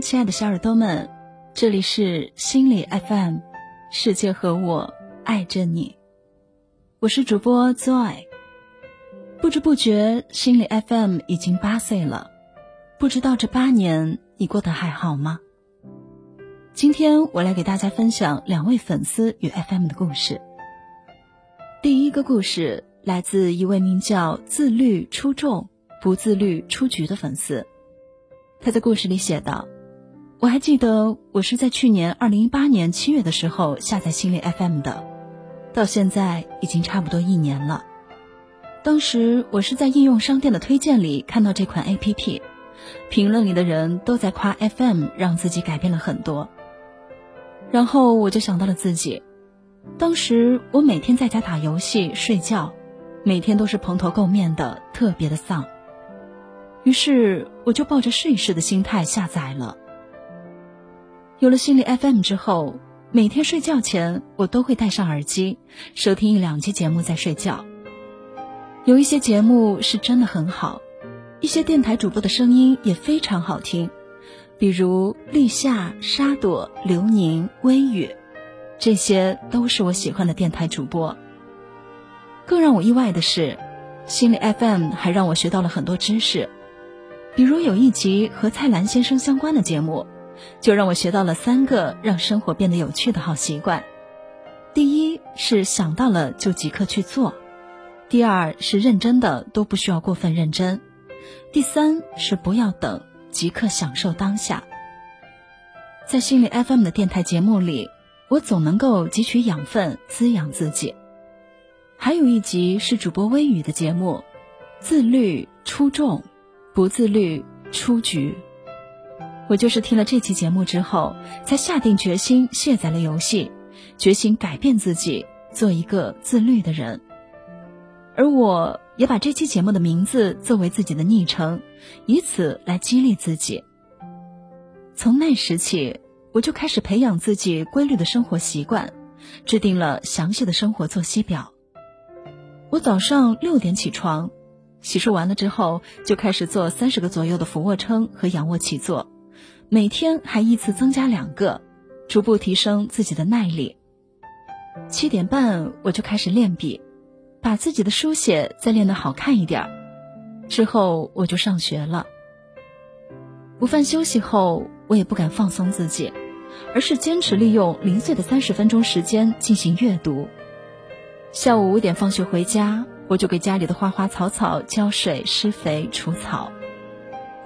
亲爱的小耳朵们，这里是心理 FM，世界和我爱着你，我是主播 Joy。不知不觉，心理 FM 已经八岁了，不知道这八年你过得还好吗？今天我来给大家分享两位粉丝与 FM 的故事。第一个故事来自一位名叫“自律出众，不自律出局”的粉丝。他在故事里写道：“我还记得我是在去年二零一八年七月的时候下载心理 FM 的，到现在已经差不多一年了。当时我是在应用商店的推荐里看到这款 APP，评论里的人都在夸 FM 让自己改变了很多。”然后我就想到了自己，当时我每天在家打游戏、睡觉，每天都是蓬头垢面的，特别的丧。于是我就抱着试一试的心态下载了。有了心理 FM 之后，每天睡觉前我都会戴上耳机，收听一两期节目再睡觉。有一些节目是真的很好，一些电台主播的声音也非常好听。比如立夏、沙朵、刘宁、微雨，这些都是我喜欢的电台主播。更让我意外的是，心理 FM 还让我学到了很多知识。比如有一集和蔡澜先生相关的节目，就让我学到了三个让生活变得有趣的好习惯：第一是想到了就即刻去做；第二是认真的都不需要过分认真；第三是不要等。即刻享受当下。在心理 FM 的电台节目里，我总能够汲取养分，滋养自己。还有一集是主播微雨的节目，自律出众，不自律出局。我就是听了这期节目之后，才下定决心卸载了游戏，决心改变自己，做一个自律的人。而我。也把这期节目的名字作为自己的昵称，以此来激励自己。从那时起，我就开始培养自己规律的生活习惯，制定了详细的生活作息表。我早上六点起床，洗漱完了之后就开始做三十个左右的俯卧撑和仰卧起坐，每天还依次增加两个，逐步提升自己的耐力。七点半我就开始练笔。把自己的书写再练得好看一点儿，之后我就上学了。午饭休息后，我也不敢放松自己，而是坚持利用零碎的三十分钟时间进行阅读。下午五点放学回家，我就给家里的花花草草浇水、施肥、除草。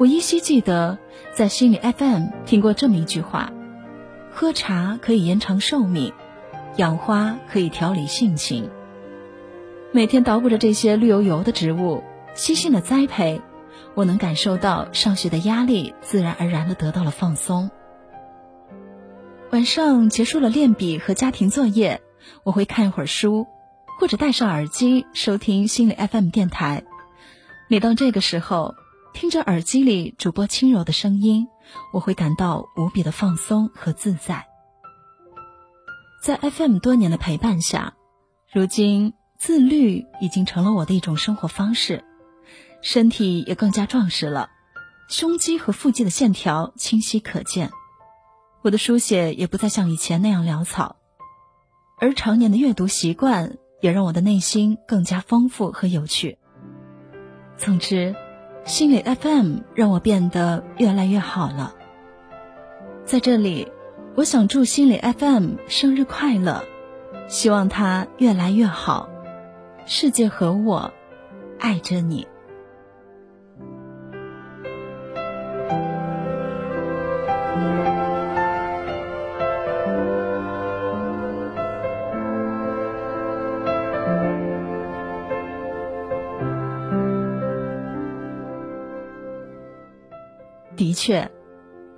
我依稀记得在心理 FM 听过这么一句话：喝茶可以延长寿命，养花可以调理性情。每天捣鼓着这些绿油油的植物，悉心的栽培，我能感受到上学的压力自然而然的得到了放松。晚上结束了练笔和家庭作业，我会看一会儿书，或者戴上耳机收听心理 FM 电台。每当这个时候，听着耳机里主播轻柔的声音，我会感到无比的放松和自在。在 FM 多年的陪伴下，如今。自律已经成了我的一种生活方式，身体也更加壮实了，胸肌和腹肌的线条清晰可见，我的书写也不再像以前那样潦草，而常年的阅读习惯也让我的内心更加丰富和有趣。总之，心理 FM 让我变得越来越好了。在这里，我想祝心理 FM 生日快乐，希望它越来越好。世界和我爱着你。的确，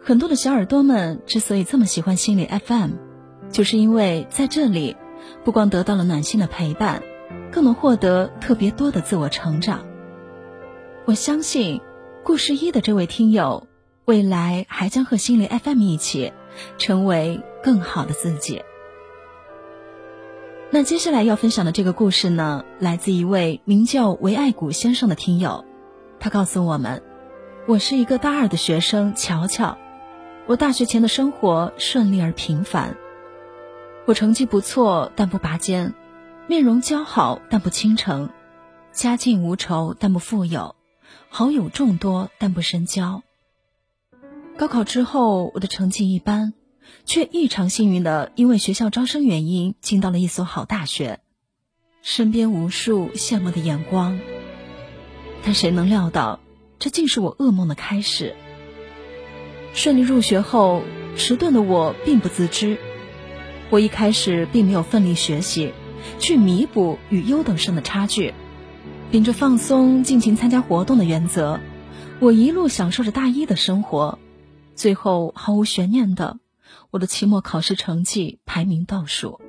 很多的小耳朵们之所以这么喜欢心理 FM，就是因为在这里，不光得到了暖心的陪伴。更能获得特别多的自我成长。我相信，故事一的这位听友，未来还将和心灵 FM 一起，成为更好的自己。那接下来要分享的这个故事呢，来自一位名叫韦爱谷先生的听友，他告诉我们：“我是一个大二的学生，乔乔，我大学前的生活顺利而平凡。我成绩不错，但不拔尖；面容姣好，但不倾城；家境无愁，但不富有；好友众多，但不深交。高考之后，我的成绩一般，却异常幸运的因为学校招生原因进到了一所好大学，身边无数羡慕的眼光。但谁能料到，这竟是我噩梦的开始。顺利入学后，迟钝的我并不自知。我一开始并没有奋力学习，去弥补与优等生的差距，秉着放松、尽情参加活动的原则，我一路享受着大一的生活。最后毫无悬念的，我的期末考试成绩排名倒数。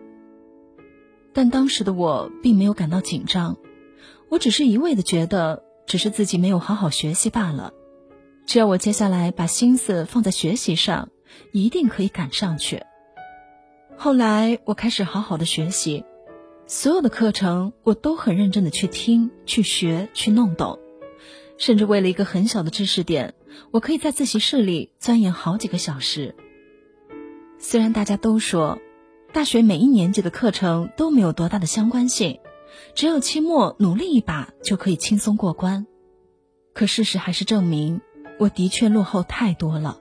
但当时的我并没有感到紧张，我只是一味的觉得，只是自己没有好好学习罢了。只要我接下来把心思放在学习上，一定可以赶上去。后来我开始好好的学习，所有的课程我都很认真的去听、去学、去弄懂，甚至为了一个很小的知识点，我可以在自习室里钻研好几个小时。虽然大家都说，大学每一年级的课程都没有多大的相关性，只要期末努力一把就可以轻松过关，可事实还是证明。我的确落后太多了，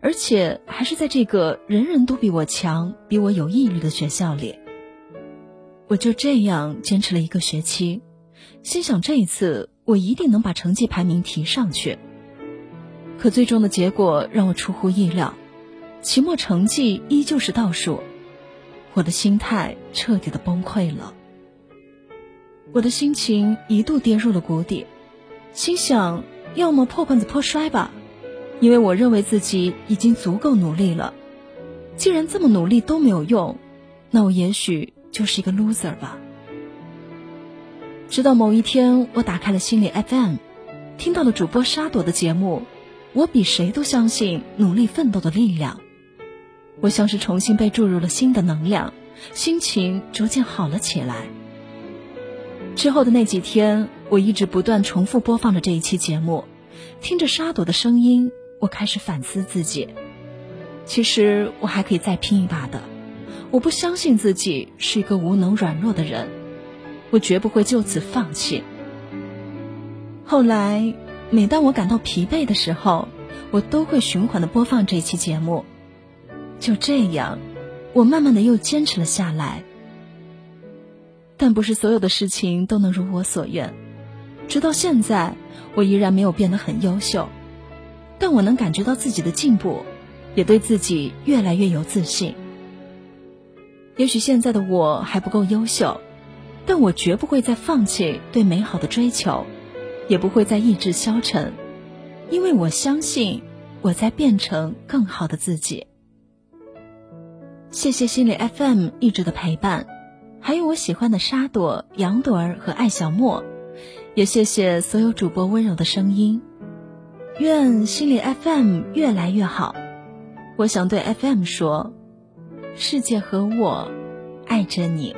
而且还是在这个人人都比我强、比我有毅力的学校里。我就这样坚持了一个学期，心想这一次我一定能把成绩排名提上去。可最终的结果让我出乎意料，期末成绩依旧是倒数，我的心态彻底的崩溃了。我的心情一度跌入了谷底，心想。要么破罐子破摔吧，因为我认为自己已经足够努力了。既然这么努力都没有用，那我也许就是一个 loser 吧。直到某一天，我打开了心理 FM，听到了主播沙朵的节目，我比谁都相信努力奋斗的力量。我像是重新被注入了新的能量，心情逐渐好了起来。之后的那几天。我一直不断重复播放着这一期节目，听着沙朵的声音，我开始反思自己。其实我还可以再拼一把的。我不相信自己是一个无能软弱的人，我绝不会就此放弃。后来，每当我感到疲惫的时候，我都会循环的播放这一期节目。就这样，我慢慢的又坚持了下来。但不是所有的事情都能如我所愿。直到现在，我依然没有变得很优秀，但我能感觉到自己的进步，也对自己越来越有自信。也许现在的我还不够优秀，但我绝不会再放弃对美好的追求，也不会再意志消沉，因为我相信我在变成更好的自己。谢谢心理 FM 一直的陪伴，还有我喜欢的沙朵、杨朵儿和艾小莫。也谢谢所有主播温柔的声音，愿心理 FM 越来越好。我想对 FM 说：世界和我爱着你。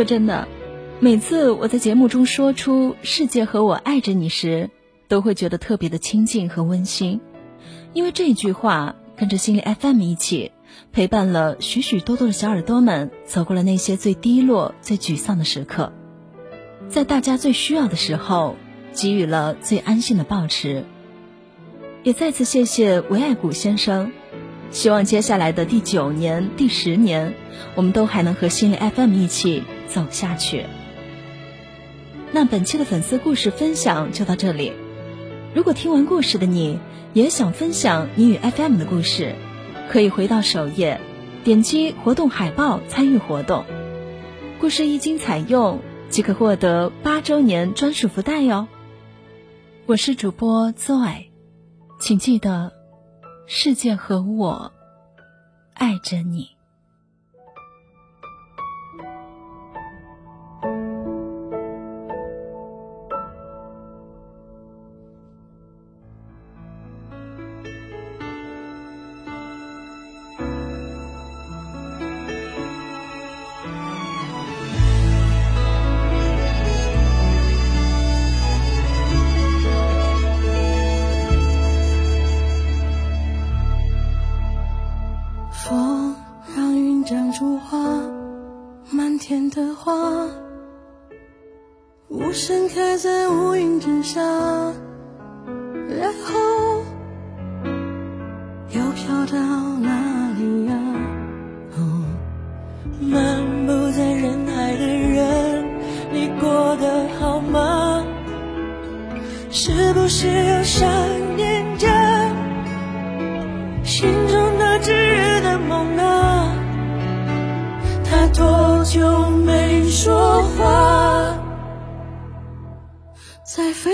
说真的，每次我在节目中说出“世界和我爱着你”时，都会觉得特别的亲近和温馨，因为这句话跟着心理 FM 一起陪伴了许许多多的小耳朵们走过了那些最低落、最沮丧的时刻，在大家最需要的时候给予了最安心的抱持。也再次谢谢韦爱谷先生。希望接下来的第九年、第十年，我们都还能和心理 FM 一起走下去。那本期的粉丝故事分享就到这里。如果听完故事的你也想分享你与 FM 的故事，可以回到首页，点击活动海报参与活动。故事一经采用，即可获得八周年专属福袋哟。我是主播 Zoe，请记得。世界和我爱着你。又飘到哪里呀哦漫步在人海的人你过得好吗？是不是又想念家心中那炙热的梦啊他多久没说话？在飞